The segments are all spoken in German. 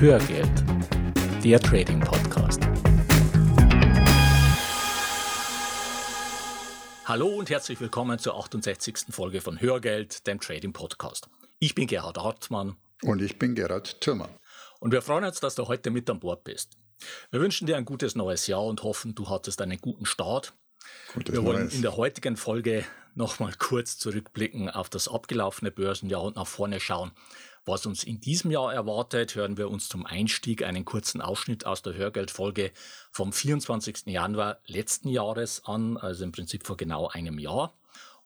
Hörgeld, der Trading Podcast. Hallo und herzlich willkommen zur 68. Folge von Hörgeld, dem Trading Podcast. Ich bin Gerhard Hartmann. Und ich bin Gerhard Thürmer. Und wir freuen uns, dass du heute mit an Bord bist. Wir wünschen dir ein gutes neues Jahr und hoffen, du hattest einen guten Start. Gutes wir wollen Neues. in der heutigen Folge nochmal kurz zurückblicken auf das abgelaufene Börsenjahr und nach vorne schauen, was uns in diesem Jahr erwartet, hören wir uns zum Einstieg einen kurzen Ausschnitt aus der Hörgeldfolge vom 24. Januar letzten Jahres an, also im Prinzip vor genau einem Jahr.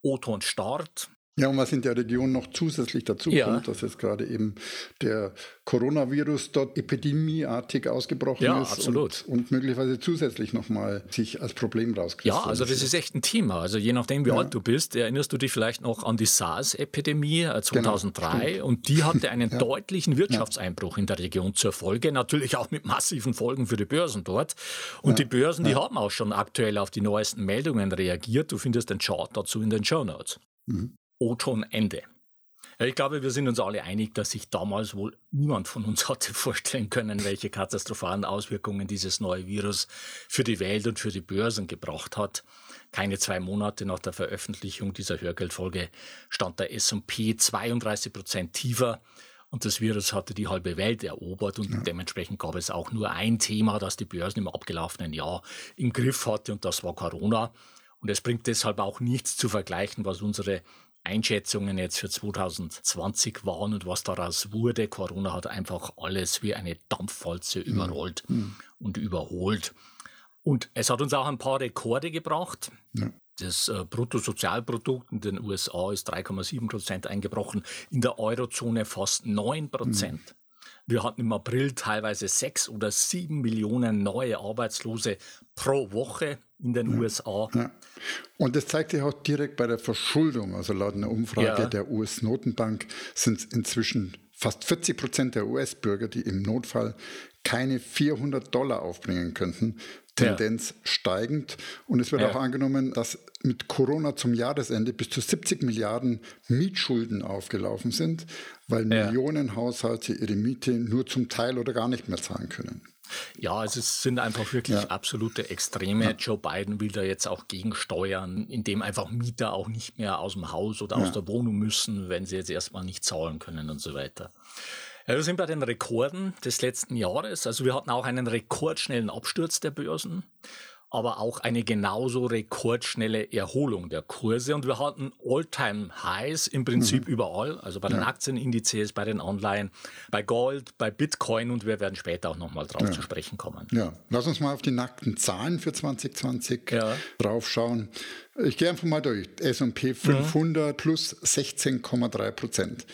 O-Ton Start, ja, und was in der Region noch zusätzlich dazu ja. kommt, dass jetzt gerade eben der Coronavirus dort epidemieartig ausgebrochen ja, ist absolut. Und, und möglicherweise zusätzlich nochmal sich als Problem rauskristallisiert. Ja, also das ist echt ein Thema. Also je nachdem, wie ja. alt du bist, erinnerst du dich vielleicht noch an die SARS-Epidemie 2003 äh, genau, und die hatte einen deutlichen Wirtschaftseinbruch in der Region zur Folge, natürlich auch mit massiven Folgen für die Börsen dort. Und die Börsen, die haben auch schon aktuell auf die neuesten Meldungen reagiert. Du findest den Chart dazu in den Show Notes. Mhm. O-Ton Ende. Ich glaube, wir sind uns alle einig, dass sich damals wohl niemand von uns hatte vorstellen können, welche katastrophalen Auswirkungen dieses neue Virus für die Welt und für die Börsen gebracht hat. Keine zwei Monate nach der Veröffentlichung dieser Hörgeldfolge stand der S&P 32 Prozent tiefer und das Virus hatte die halbe Welt erobert und ja. dementsprechend gab es auch nur ein Thema, das die Börsen im abgelaufenen Jahr im Griff hatte und das war Corona. Und es bringt deshalb auch nichts zu vergleichen, was unsere Einschätzungen jetzt für 2020 waren und was daraus wurde. Corona hat einfach alles wie eine Dampfwalze mhm. überrollt mhm. und überholt. Und es hat uns auch ein paar Rekorde gebracht. Ja. Das äh, Bruttosozialprodukt in den USA ist 3,7 Prozent eingebrochen, in der Eurozone fast 9 Prozent. Mhm. Wir hatten im April teilweise sechs oder sieben Millionen neue Arbeitslose pro Woche in den ja, USA. Ja. Und das zeigt sich auch direkt bei der Verschuldung. Also laut einer Umfrage ja. der US-Notenbank sind es inzwischen fast 40 Prozent der US-Bürger, die im Notfall keine 400 Dollar aufbringen könnten. Tendenz ja. steigend. Und es wird ja. auch angenommen, dass mit Corona zum Jahresende bis zu 70 Milliarden Mietschulden aufgelaufen sind, weil ja. Millionen Haushalte ihre Miete nur zum Teil oder gar nicht mehr zahlen können. Ja, also es sind einfach wirklich ja. absolute Extreme. Ja. Joe Biden will da jetzt auch gegensteuern, indem einfach Mieter auch nicht mehr aus dem Haus oder ja. aus der Wohnung müssen, wenn sie jetzt erstmal nicht zahlen können und so weiter. Ja, wir sind bei den Rekorden des letzten Jahres. Also wir hatten auch einen rekordschnellen Absturz der Börsen aber auch eine genauso rekordschnelle Erholung der Kurse. Und wir hatten All-Time-Highs im Prinzip mhm. überall, also bei den ja. Aktienindizes, bei den Anleihen, bei Gold, bei Bitcoin und wir werden später auch nochmal drauf ja. zu sprechen kommen. Ja, lass uns mal auf die nackten Zahlen für 2020 ja. drauf schauen. Ich gehe einfach mal durch. S&P 500 mhm. plus 16,3 Prozent.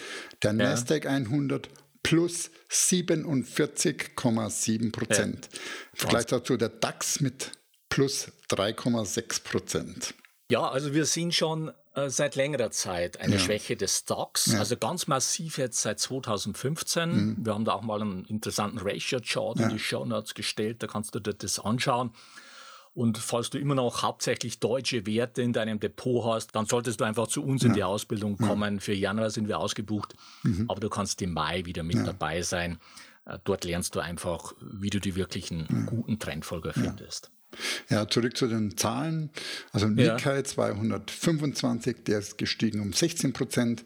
Der Nasdaq 100 plus 47,7 Prozent. Ja. Vergleich dazu der DAX mit plus 3,6 Prozent. Ja, also wir sehen schon äh, seit längerer Zeit eine ja. Schwäche des Stocks, ja. also ganz massiv jetzt seit 2015. Mhm. Wir haben da auch mal einen interessanten Ratio-Chart ja. in die Show Notes gestellt, da kannst du dir das anschauen. Und falls du immer noch hauptsächlich deutsche Werte in deinem Depot hast, dann solltest du einfach zu uns in die Ausbildung kommen. Für Januar sind wir ausgebucht, mhm. aber du kannst im Mai wieder mit dabei sein. Äh, dort lernst du einfach, wie du die wirklichen guten Trendfolger findest. Ja, zurück zu den Zahlen. Also Nikkei ja. 225, der ist gestiegen um 16 Prozent.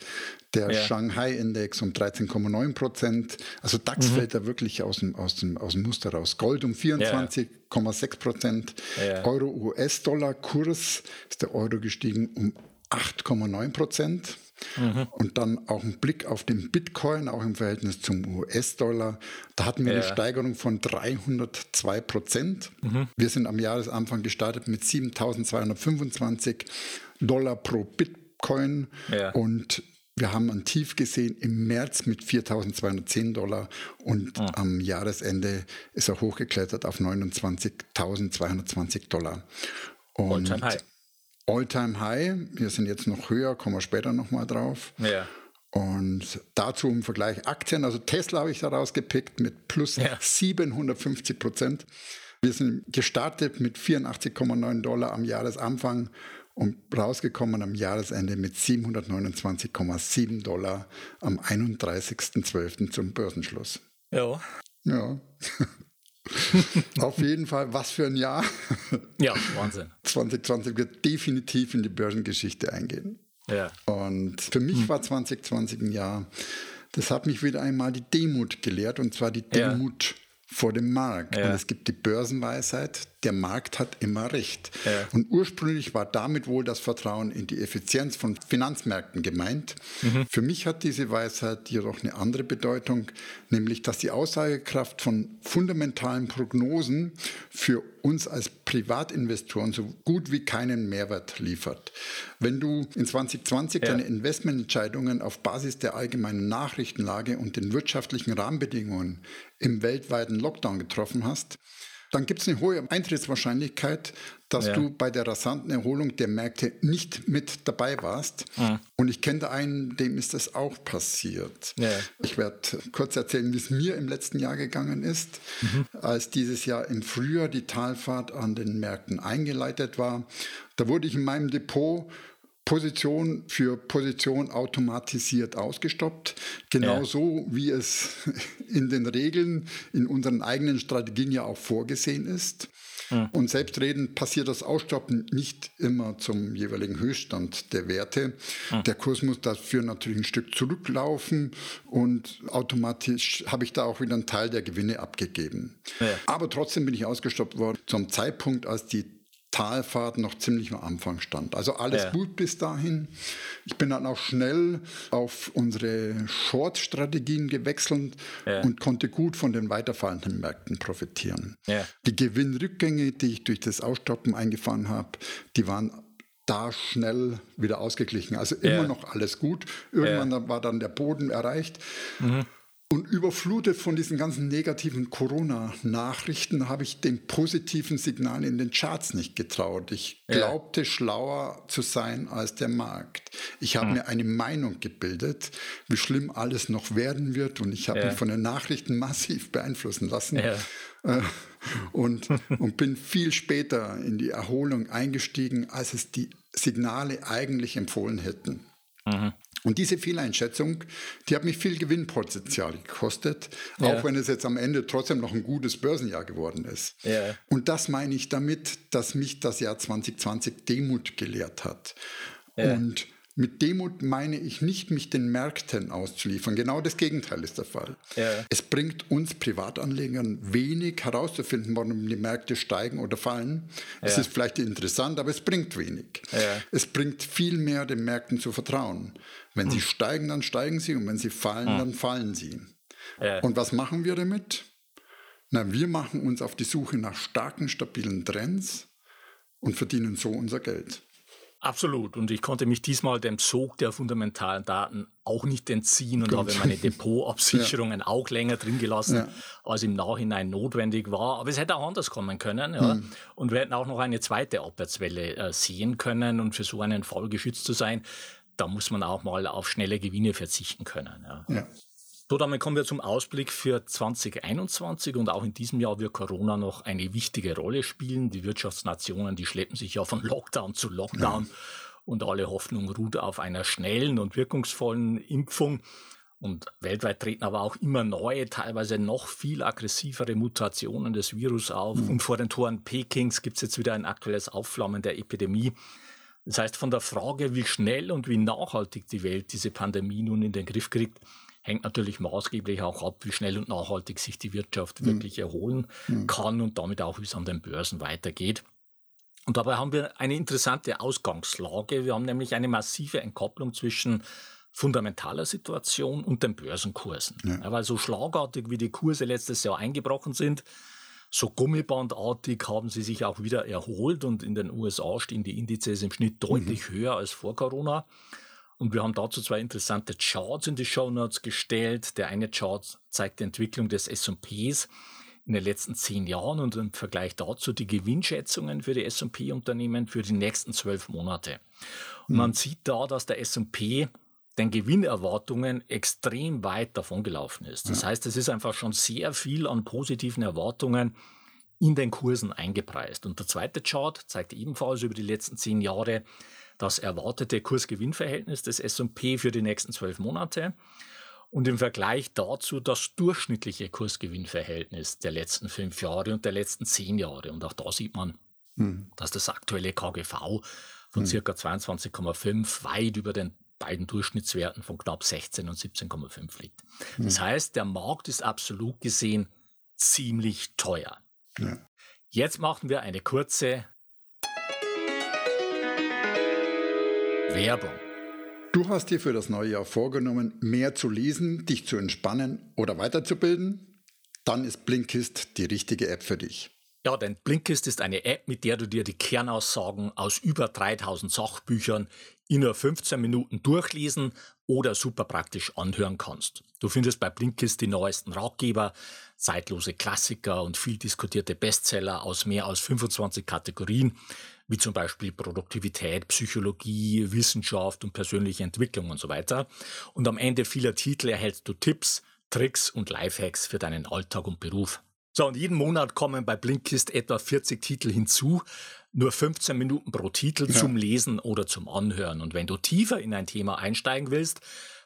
Der ja. Shanghai-Index um 13,9 Prozent. Also DAX mhm. fällt da wirklich aus dem, aus, dem, aus dem Muster raus. Gold um 24,6 Prozent. Ja. Euro-US-Dollar-Kurs ist der Euro gestiegen um 8,9 Prozent. Mhm. Und dann auch ein Blick auf den Bitcoin, auch im Verhältnis zum US-Dollar. Da hatten wir ja. eine Steigerung von 302 Prozent. Mhm. Wir sind am Jahresanfang gestartet mit 7225 Dollar pro Bitcoin. Ja. Und wir haben ein Tief gesehen im März mit 4.210 Dollar und mhm. am Jahresende ist er hochgeklettert auf 29.220 Dollar. Und All-Time High. Wir sind jetzt noch höher, kommen wir später nochmal drauf. Ja. Und dazu im Vergleich Aktien, also Tesla habe ich da rausgepickt mit plus ja. 750 Prozent. Wir sind gestartet mit 84,9 Dollar am Jahresanfang und rausgekommen am Jahresende mit 729,7 Dollar am 31.12. zum Börsenschluss. Ja. Ja. Auf jeden Fall, was für ein Jahr. Ja, Wahnsinn. 2020 wird definitiv in die Börsengeschichte eingehen. Ja. Und für mich hm. war 2020 ein Jahr, das hat mich wieder einmal die Demut gelehrt, und zwar die Demut ja vor dem Markt. Ja. Und es gibt die Börsenweisheit, der Markt hat immer recht. Ja. Und ursprünglich war damit wohl das Vertrauen in die Effizienz von Finanzmärkten gemeint. Mhm. Für mich hat diese Weisheit jedoch eine andere Bedeutung, nämlich dass die Aussagekraft von fundamentalen Prognosen für uns als Privatinvestoren so gut wie keinen Mehrwert liefert. Wenn du in 2020 ja. deine Investmententscheidungen auf Basis der allgemeinen Nachrichtenlage und den wirtschaftlichen Rahmenbedingungen im weltweiten Lockdown getroffen hast, dann gibt es eine hohe Eintrittswahrscheinlichkeit, dass ja. du bei der rasanten Erholung der Märkte nicht mit dabei warst. Mhm. Und ich kenne da einen, dem ist das auch passiert. Ja. Ich werde kurz erzählen, wie es mir im letzten Jahr gegangen ist, mhm. als dieses Jahr im Frühjahr die Talfahrt an den Märkten eingeleitet war. Da wurde ich in meinem Depot Position für Position automatisiert ausgestoppt. Genauso ja. wie es in den Regeln, in unseren eigenen Strategien ja auch vorgesehen ist. Ja. Und selbstredend passiert das Ausstoppen nicht immer zum jeweiligen Höchststand der Werte. Ja. Der Kurs muss dafür natürlich ein Stück zurücklaufen und automatisch habe ich da auch wieder einen Teil der Gewinne abgegeben. Aber trotzdem bin ich ausgestoppt worden zum Zeitpunkt, als die Talfahrt noch ziemlich am Anfang stand. Also alles ja. gut bis dahin. Ich bin dann auch schnell auf unsere Short-Strategien gewechselt ja. und konnte gut von den weiterfallenden Märkten profitieren. Ja. Die Gewinnrückgänge, die ich durch das Ausstoppen eingefahren habe, die waren da schnell wieder ausgeglichen. Also immer noch alles gut. Irgendwann war dann der Boden erreicht. Mhm. Und überflutet von diesen ganzen negativen Corona-Nachrichten habe ich den positiven Signalen in den Charts nicht getraut. Ich ja. glaubte schlauer zu sein als der Markt. Ich habe hm. mir eine Meinung gebildet, wie schlimm alles noch werden wird. Und ich habe ja. mich von den Nachrichten massiv beeinflussen lassen. Ja. Äh, und, und bin viel später in die Erholung eingestiegen, als es die Signale eigentlich empfohlen hätten. Mhm. Und diese Fehleinschätzung, die hat mich viel Gewinnpotenzial gekostet, ja. auch wenn es jetzt am Ende trotzdem noch ein gutes Börsenjahr geworden ist. Ja. Und das meine ich damit, dass mich das Jahr 2020 Demut gelehrt hat. Ja. Und mit Demut meine ich nicht, mich den Märkten auszuliefern. Genau das Gegenteil ist der Fall. Ja. Es bringt uns Privatanlegern wenig herauszufinden, warum die Märkte steigen oder fallen. Ja. Es ist vielleicht interessant, aber es bringt wenig. Ja. Es bringt viel mehr, den Märkten zu vertrauen. Wenn hm. sie steigen, dann steigen sie und wenn sie fallen, hm. dann fallen sie. Und was machen wir damit? Na, wir machen uns auf die Suche nach starken, stabilen Trends und verdienen so unser Geld. Absolut. Und ich konnte mich diesmal dem Sog der fundamentalen Daten auch nicht entziehen und Gut. habe meine Depotabsicherungen ja. auch länger drin gelassen, ja. als im Nachhinein notwendig war. Aber es hätte auch anders kommen können. Ja. Mhm. Und wir hätten auch noch eine zweite Abwärtswelle äh, sehen können. Und für so einen Fall geschützt zu sein, da muss man auch mal auf schnelle Gewinne verzichten können. Ja. So, damit kommen wir zum Ausblick für 2021 und auch in diesem Jahr wird Corona noch eine wichtige Rolle spielen. Die Wirtschaftsnationen, die schleppen sich ja von Lockdown zu Lockdown ja. und alle Hoffnung ruht auf einer schnellen und wirkungsvollen Impfung. Und weltweit treten aber auch immer neue, teilweise noch viel aggressivere Mutationen des Virus auf. Mhm. Und vor den Toren Pekings gibt es jetzt wieder ein aktuelles Aufflammen der Epidemie. Das heißt, von der Frage, wie schnell und wie nachhaltig die Welt diese Pandemie nun in den Griff kriegt, hängt natürlich maßgeblich auch ab, wie schnell und nachhaltig sich die Wirtschaft mhm. wirklich erholen mhm. kann und damit auch, wie es an den Börsen weitergeht. Und dabei haben wir eine interessante Ausgangslage. Wir haben nämlich eine massive Entkopplung zwischen fundamentaler Situation und den Börsenkursen. Ja. Ja, weil so schlagartig wie die Kurse letztes Jahr eingebrochen sind, so gummibandartig haben sie sich auch wieder erholt und in den USA stehen die Indizes im Schnitt deutlich mhm. höher als vor Corona. Und wir haben dazu zwei interessante Charts in die Show Notes gestellt. Der eine Chart zeigt die Entwicklung des S&Ps in den letzten zehn Jahren und im Vergleich dazu die Gewinnschätzungen für die S&P-Unternehmen für die nächsten zwölf Monate. Und mhm. man sieht da, dass der S&P den Gewinnerwartungen extrem weit davongelaufen ist. Das ja. heißt, es ist einfach schon sehr viel an positiven Erwartungen in den Kursen eingepreist. Und der zweite Chart zeigt ebenfalls über die letzten zehn Jahre das erwartete Kursgewinnverhältnis des S&P für die nächsten zwölf Monate. und im Vergleich dazu das durchschnittliche Kursgewinnverhältnis der letzten fünf Jahre und der letzten zehn Jahre. Und auch da sieht man, hm. dass das aktuelle KGV von hm. circa 22,5 weit über den beiden Durchschnittswerten von knapp 16 und 17,5 liegt. Hm. Das heißt, der Markt ist absolut gesehen ziemlich teuer. Ja. Jetzt machen wir eine kurze Werbung. Du hast dir für das neue Jahr vorgenommen, mehr zu lesen, dich zu entspannen oder weiterzubilden? Dann ist Blinkist die richtige App für dich. Ja, denn Blinkist ist eine App, mit der du dir die Kernaussagen aus über 3000 Sachbüchern in nur 15 Minuten durchlesen oder super praktisch anhören kannst. Du findest bei Blinkist die neuesten Ratgeber, zeitlose Klassiker und viel diskutierte Bestseller aus mehr als 25 Kategorien, wie zum Beispiel Produktivität, Psychologie, Wissenschaft und persönliche Entwicklung und so weiter. Und am Ende vieler Titel erhältst du Tipps, Tricks und Lifehacks für deinen Alltag und Beruf. So, und jeden Monat kommen bei Blinkist etwa 40 Titel hinzu, nur 15 Minuten pro Titel ja. zum Lesen oder zum Anhören. Und wenn du tiefer in ein Thema einsteigen willst,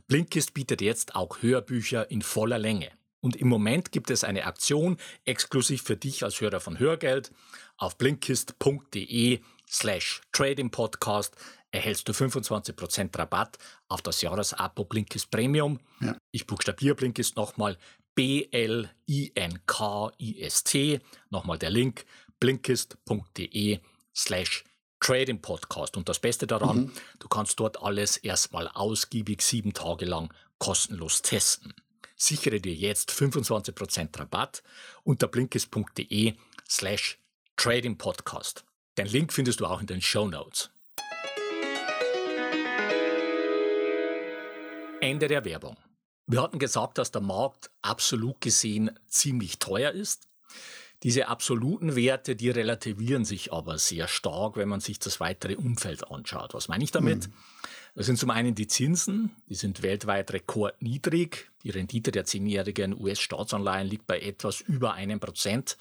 Blinkist bietet jetzt auch Hörbücher in voller Länge. Und im Moment gibt es eine Aktion exklusiv für dich als Hörer von Hörgeld. Auf blinkist.de slash Trading Podcast erhältst du 25% Rabatt auf das Jahresabo Blinkist Premium. Ja. Ich buchstabiere Blinkist nochmal B-L-I-N-K-I-S-T. Nochmal der Link blinkist.de slash Trading Podcast. Und das Beste daran, mhm. du kannst dort alles erstmal ausgiebig sieben Tage lang kostenlos testen. Sichere dir jetzt 25% Rabatt unter blinkist.de slash Trading Podcast. Den Link findest du auch in den Show Notes. Ende der Werbung. Wir hatten gesagt, dass der Markt absolut gesehen ziemlich teuer ist. Diese absoluten Werte, die relativieren sich aber sehr stark, wenn man sich das weitere Umfeld anschaut. Was meine ich damit? Mhm. Das sind zum einen die Zinsen, die sind weltweit rekordniedrig. Die Rendite der zehnjährigen US-Staatsanleihen liegt bei etwas über einem Prozent.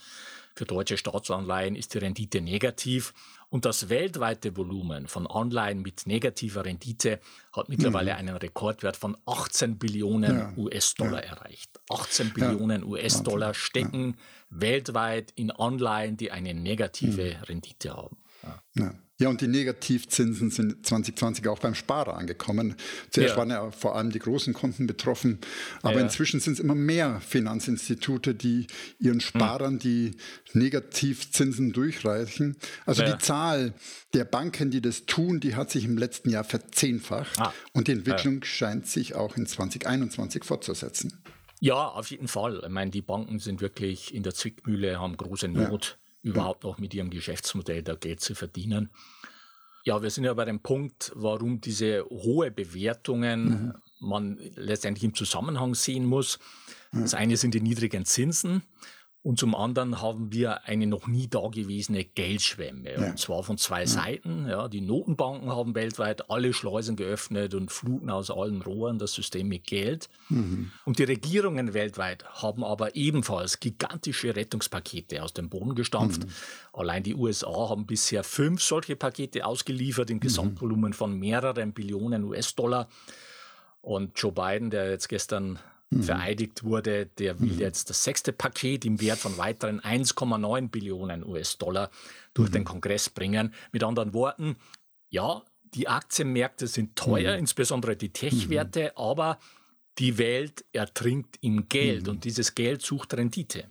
Für deutsche Staatsanleihen ist die Rendite negativ. Und das weltweite Volumen von Anleihen mit negativer Rendite hat mittlerweile mhm. einen Rekordwert von 18 Billionen ja. US-Dollar ja. erreicht. 18 Billionen ja. US-Dollar stecken weltweit in Anleihen, die eine negative mhm. Rendite haben. Ja, und die Negativzinsen sind 2020 auch beim Sparer angekommen. Zuerst ja. waren ja vor allem die großen Kunden betroffen, aber ja. inzwischen sind es immer mehr Finanzinstitute, die ihren hm. Sparern die Negativzinsen durchreichen. Also ja. die Zahl der Banken, die das tun, die hat sich im letzten Jahr verzehnfacht ah. und die Entwicklung scheint sich auch in 2021 fortzusetzen. Ja, auf jeden Fall. Ich meine, die Banken sind wirklich in der Zwickmühle, haben große Not überhaupt noch mit ihrem Geschäftsmodell da Geld zu verdienen. Ja, wir sind ja bei dem Punkt, warum diese hohe Bewertungen mhm. man letztendlich im Zusammenhang sehen muss. Das eine sind die niedrigen Zinsen und zum anderen haben wir eine noch nie dagewesene Geldschwemme. Ja. Und zwar von zwei ja. Seiten. Ja, die Notenbanken haben weltweit alle Schleusen geöffnet und fluten aus allen Rohren das System mit Geld. Mhm. Und die Regierungen weltweit haben aber ebenfalls gigantische Rettungspakete aus dem Boden gestampft. Mhm. Allein die USA haben bisher fünf solche Pakete ausgeliefert im mhm. Gesamtvolumen von mehreren Billionen US-Dollar. Und Joe Biden, der jetzt gestern mhm. vereidigt wurde, der will mhm. jetzt das sechste Paket im Wert von weiteren 1,9 Billionen US-Dollar durch mhm. den Kongress bringen. Mit anderen Worten, ja, die Aktienmärkte sind teuer, mhm. insbesondere die Tech-Werte, aber die Welt ertrinkt im Geld und dieses Geld sucht Rendite.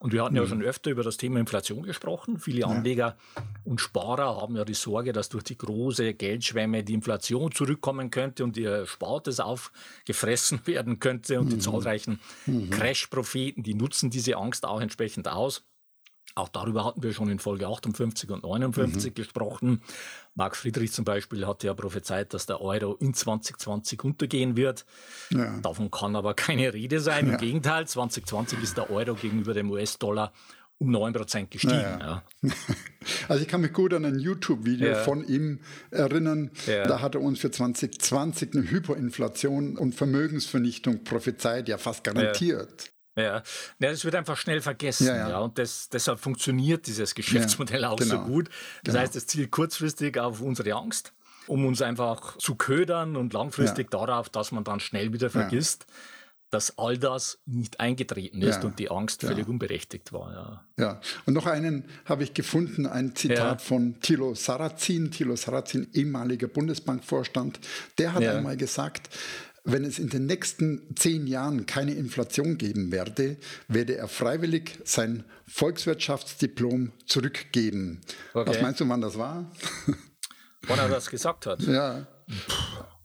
Und wir hatten mhm. ja schon öfter über das Thema Inflation gesprochen. Viele Anleger ja. und Sparer haben ja die Sorge, dass durch die große Geldschwemme die Inflation zurückkommen könnte und ihr Spartes aufgefressen werden könnte. Und mhm. die zahlreichen mhm. Crash-Propheten, die nutzen diese Angst auch entsprechend aus. Auch darüber hatten wir schon in Folge 58 und 59 mhm. gesprochen. Marc Friedrich zum Beispiel hat ja prophezeit, dass der Euro in 2020 untergehen wird. Ja. Davon kann aber keine Rede sein. Im ja. Gegenteil, 2020 ist der Euro gegenüber dem US-Dollar um 9% gestiegen. Ja, ja. Also ich kann mich gut an ein YouTube-Video ja. von ihm erinnern. Da hat er uns für 2020 eine Hyperinflation und Vermögensvernichtung prophezeit, ja fast garantiert. Ja, ja das wird einfach schnell vergessen. Ja, ja. ja und das, deshalb funktioniert dieses Geschäftsmodell auch genau. so gut. Das genau. heißt, es zielt kurzfristig auf unsere Angst, um uns einfach zu ködern und langfristig darauf, dass man dann schnell wieder vergisst, dass all das nicht eingetreten ist ja, und die Angst völlig ja. unberechtigt war. Ja. ja, und noch einen habe ich gefunden, ein Zitat ja. von Thilo Sarrazin, Thilo Sarrazin, ehemaliger Bundesbankvorstand, der hat einmal gesagt, wenn es in den nächsten zehn Jahren keine Inflation geben werde, werde er freiwillig sein Volkswirtschaftsdiplom zurückgeben. Okay. Was meinst du, wann das war? Wann er das gesagt hat? Ja.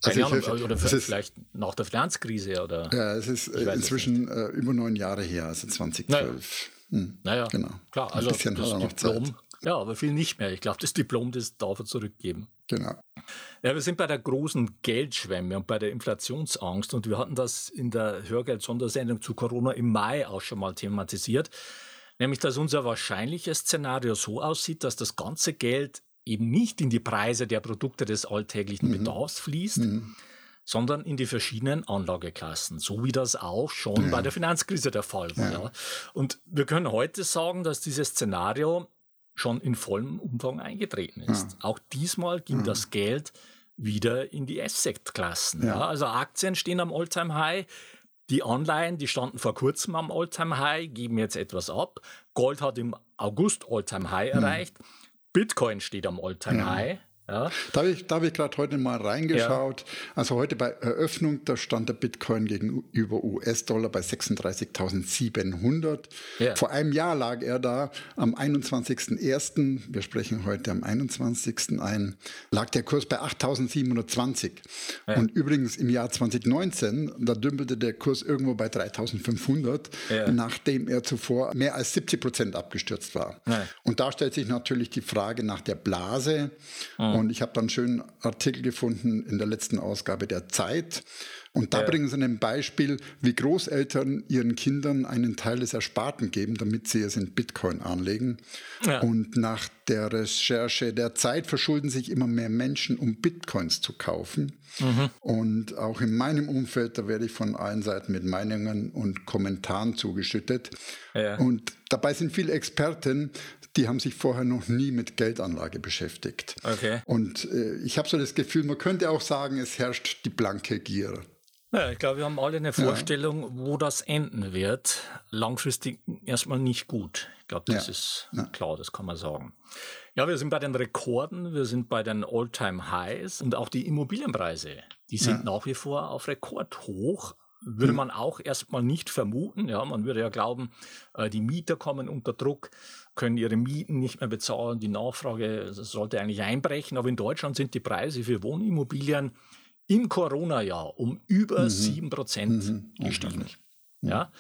Keine also Ahnung, oder vielleicht nach der Finanzkrise oder. Ja, es ist inzwischen äh, über neun Jahre her, also 2012. Naja, hm. naja genau. klar, also das Diplom, Zeit. ja, aber viel nicht mehr. Ich glaube, das Diplom, das darf er zurückgeben. Genau. Ja, wir sind bei der großen Geldschwemme und bei der Inflationsangst und wir hatten das in der Hörgeld-Sondersendung zu Corona im Mai auch schon mal thematisiert. Nämlich, dass unser wahrscheinliches Szenario so aussieht, dass das ganze Geld eben nicht in die Preise der Produkte des alltäglichen mhm. Bedarfs fließt, mhm. sondern in die verschiedenen Anlageklassen, so wie das auch schon ja. bei der Finanzkrise der Fall war. Ja. Und wir können heute sagen, dass dieses Szenario schon in vollem Umfang eingetreten ist. Ja. Auch diesmal ging das Geld wieder in die Asset-Klassen. Ja. Also Aktien stehen am All-Time-High, die Anleihen, die standen vor kurzem am All-Time-High, geben jetzt etwas ab. Gold hat im August All-Time-High mhm. erreicht. Bitcoin steht am All-Time-High. Ja. Da habe ich, hab ich gerade heute mal reingeschaut. Ja. Also heute bei Eröffnung, da stand der Bitcoin gegenüber US-Dollar bei 36.700. Ja. Vor einem Jahr lag er da am 21.01., wir sprechen heute am 21. ein, lag der Kurs bei 8.720. Ja. Und übrigens im Jahr 2019, da dümpelte der Kurs irgendwo bei 3.500, nachdem er zuvor mehr als 70 Prozent abgestürzt war. Und da stellt sich natürlich die Frage nach der Blase. Mhm. Und ich habe dann einen schönen Artikel gefunden in der letzten Ausgabe der Zeit. Und da ja. bringen sie ein Beispiel, wie Großeltern ihren Kindern einen Teil des Ersparten geben, damit sie es in Bitcoin anlegen. Ja. Und nach der Recherche der Zeit verschulden sich immer mehr Menschen, um Bitcoins zu kaufen. Mhm. Und auch in meinem Umfeld, da werde ich von allen Seiten mit Meinungen und Kommentaren zugeschüttet. Ja. Und dabei sind viele Experten, die haben sich vorher noch nie mit Geldanlage beschäftigt. Okay. Und äh, ich habe so das Gefühl, man könnte auch sagen, es herrscht die blanke Gier. Ja, ich glaube, wir haben alle eine Vorstellung, ja. wo das enden wird. Langfristig erstmal nicht gut. Ich glaube, das ja. ist klar, das kann man sagen. Ja, wir sind bei den Rekorden, wir sind bei den All-Time-Highs und auch die Immobilienpreise, die sind nach wie vor auf Rekordhoch würde hm. man auch erstmal nicht vermuten. Ja, man würde ja glauben, äh, die Mieter kommen unter Druck, können ihre Mieten nicht mehr bezahlen, die Nachfrage sollte eigentlich einbrechen. Aber in Deutschland sind die Preise für Wohnimmobilien im Corona-Jahr um über sieben mhm. Prozent mhm. gestiegen. Mhm. Ja,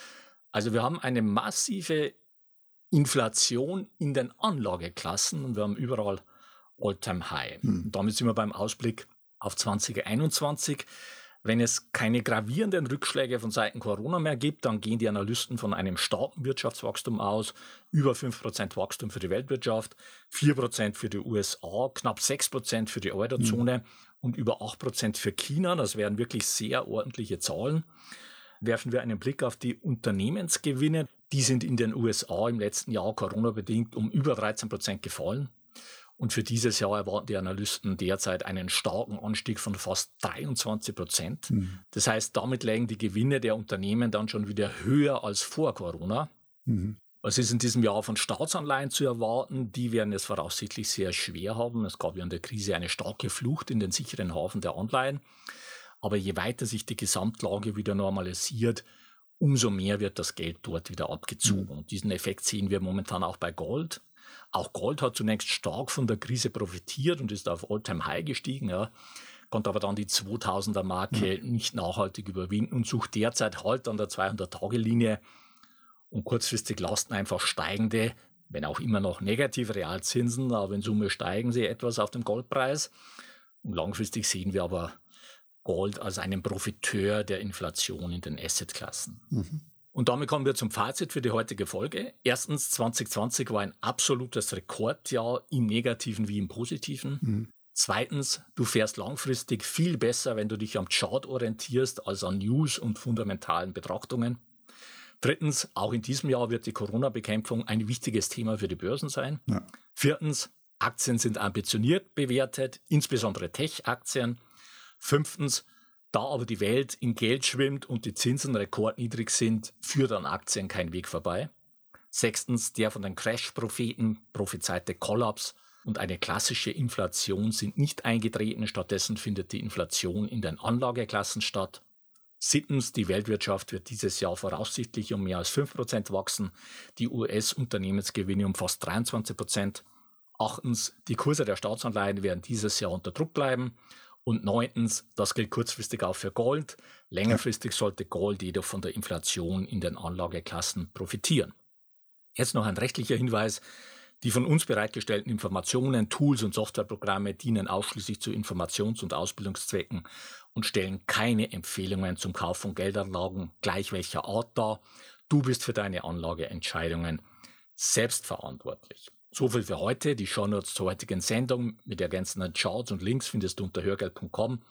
also wir haben eine massive Inflation in den Anlageklassen und wir haben überall All-Time-High. Mhm. Damit sind wir beim Ausblick auf 2021. Wenn es keine gravierenden Rückschläge von Seiten Corona mehr gibt, dann gehen die Analysten von einem starken Wirtschaftswachstum aus. Über 5% Wachstum für die Weltwirtschaft, 4% für die USA, knapp 6% für die Eurozone mhm. Und über 8% für China. Das wären wirklich sehr ordentliche Zahlen. Werfen wir einen Blick auf die Unternehmensgewinne. Die sind in den USA im letzten Jahr Corona-bedingt um über 13% gefallen. Und für dieses Jahr erwarten die Analysten derzeit einen starken Anstieg von fast 23 Prozent. Mhm. Das heißt, damit lägen die Gewinne der Unternehmen dann schon wieder höher als vor Corona. Mhm. Was ist in diesem Jahr von Staatsanleihen zu erwarten? Die werden es voraussichtlich sehr schwer haben. Es gab ja in der Krise eine starke Flucht in den sicheren Hafen der Anleihen. Aber je weiter sich die Gesamtlage wieder normalisiert, umso mehr wird das Geld dort wieder abgezogen. Mhm. Und diesen Effekt sehen wir momentan auch bei Gold. Auch Gold hat zunächst stark von der Krise profitiert und ist auf All-Time-High gestiegen, ja, konnte aber dann die 2000er Marke mhm. nicht nachhaltig überwinden und sucht derzeit halt an der 200-Tage-Linie und kurzfristig lasten einfach steigende, wenn auch immer noch negative Realzinsen, aber in Summe steigen sie etwas auf dem Goldpreis. Und langfristig sehen wir aber Gold als einen Profiteur der Inflation in den Assetklassen. Mhm. Und damit kommen wir zum Fazit für die heutige Folge. Erstens, 2020 war ein absolutes Rekordjahr im Negativen wie im Positiven. Mhm. Zweitens, du fährst langfristig viel besser, wenn du dich am Chart orientierst, als an News und fundamentalen Betrachtungen. Drittens, auch in diesem Jahr wird die Corona-Bekämpfung ein wichtiges Thema für die Börsen sein. Ja. Viertens, Aktien sind ambitioniert bewertet, insbesondere Tech-Aktien. Fünftens, Da aber die Welt in Geld schwimmt und die Zinsen rekordniedrig sind, führt an Aktien kein Weg vorbei. Sechstens, der von den Crash-Propheten prophezeite Kollaps und eine klassische Inflation sind nicht eingetreten, stattdessen findet die Inflation in den Anlageklassen statt. Siebtens, die Weltwirtschaft wird dieses Jahr voraussichtlich um mehr als 5% wachsen, die US-Unternehmensgewinne um fast 23%. Achtens, die Kurse der Staatsanleihen werden dieses Jahr unter Druck bleiben. Und neuntens, das gilt kurzfristig auch für Gold. Längerfristig sollte Gold jedoch von der Inflation in den Anlageklassen profitieren. Jetzt noch ein rechtlicher Hinweis. Die von uns bereitgestellten Informationen, Tools und Softwareprogramme dienen ausschließlich zu Informations- und Ausbildungszwecken und stellen keine Empfehlungen zum Kauf von Geldanlagen gleich welcher Art dar. Du bist für deine Anlageentscheidungen selbstverantwortlich. So viel für heute. Die Shownotes zur heutigen Sendung mit ergänzenden Charts und Links findest du unter hörgeld.com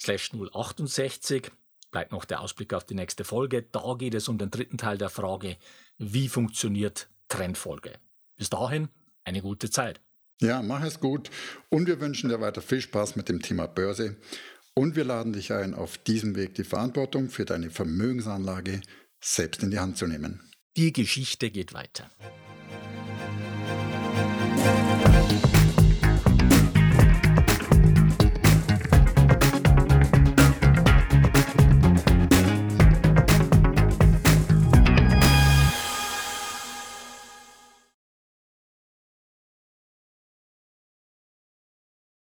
slash 068. Bleibt noch der Ausblick auf die nächste Folge. Da geht es um den dritten Teil der Frage, wie funktioniert Trendfolge. Bis dahin eine gute Zeit. Ja, mach es gut und wir wünschen dir weiter viel Spaß mit dem Thema Börse und wir laden dich ein, auf diesem Weg die Verantwortung für deine Vermögensanlage selbst in die Hand zu nehmen. Die Geschichte geht weiter. Musik